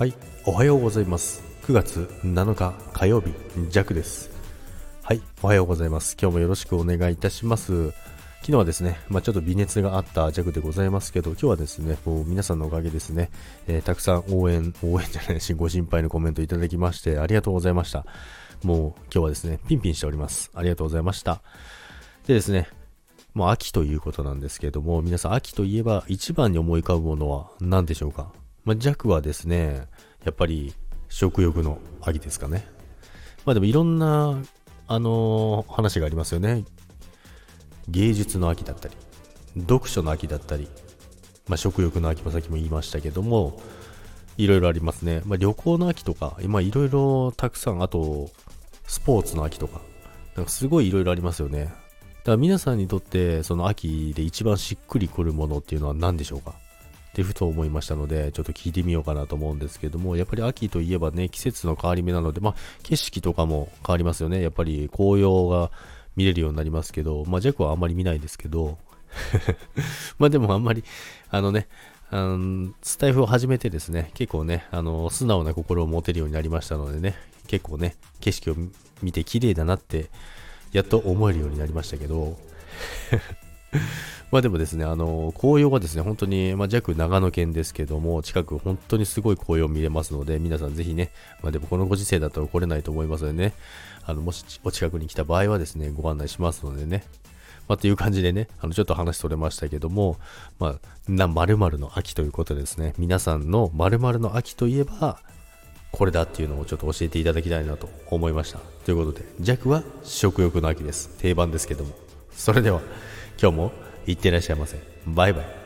はい、おはようございます。9月7日火曜日、ジャクです。はい、おはようございます。今日もよろしくお願いいたします。昨日はですね、まあ、ちょっと微熱があったジャクでございますけど、今日はですね、もう皆さんのおかげですね、えーたくさん応援、応援じゃないし、ご心配のコメントいただきまして、ありがとうございました。もう今日はですね、ピンピンしております。ありがとうございました。でですね、もう秋ということなんですけれども、皆さん秋といえば一番に思い浮かぶものは何でしょうか？まあ、弱はですね、やっぱり食欲の秋ですかね。まあでもいろんな、あのー話がありますよね。芸術の秋だったり、読書の秋だったり、まあ、食欲の秋もさっきも言いましたけども、いろいろありますね。まあ、旅行の秋とか、今いろいろたくさん、あと、スポーツの秋とか、なんかすごいいろいろありますよね。だから皆さんにとって、その秋で一番しっくりくるものっていうのは何でしょうか？ってふと思いましたので、ちょっと聞いてみようかなと思うんですけども、やっぱり秋といえばね、季節の変わり目なので、まあ、景色とかも変わりますよね。やっぱり紅葉が見れるようになりますけど、まあ、ジャックはあんまり見ないですけど、まあでもあんまり、あのね、あのスタイフを始めてですね、結構ね、あの、素直な心を持てるようになりましたのでね、結構ね、景色を見て綺麗だなって、やっと思えるようになりましたけど、まあでもですね、あの、紅葉がですね、本当に、まあ、弱長野県ですけども、近く本当にすごい紅葉見れますので、皆さんぜひね、まあでもこのご時世だと来れないと思いますのでね、あの、もしお近くに来た場合はですね、ご案内しますのでね、まあという感じでね、あの、ちょっと話それましたけども、まあ、な、〇〇の秋ということでですね、皆さんの〇〇の秋といえば、これだっていうのをちょっと教えていただきたいなと思いました。ということで、弱は食欲の秋です。定番ですけども。それでは、今日もいってらっしゃいませ。バイバイ。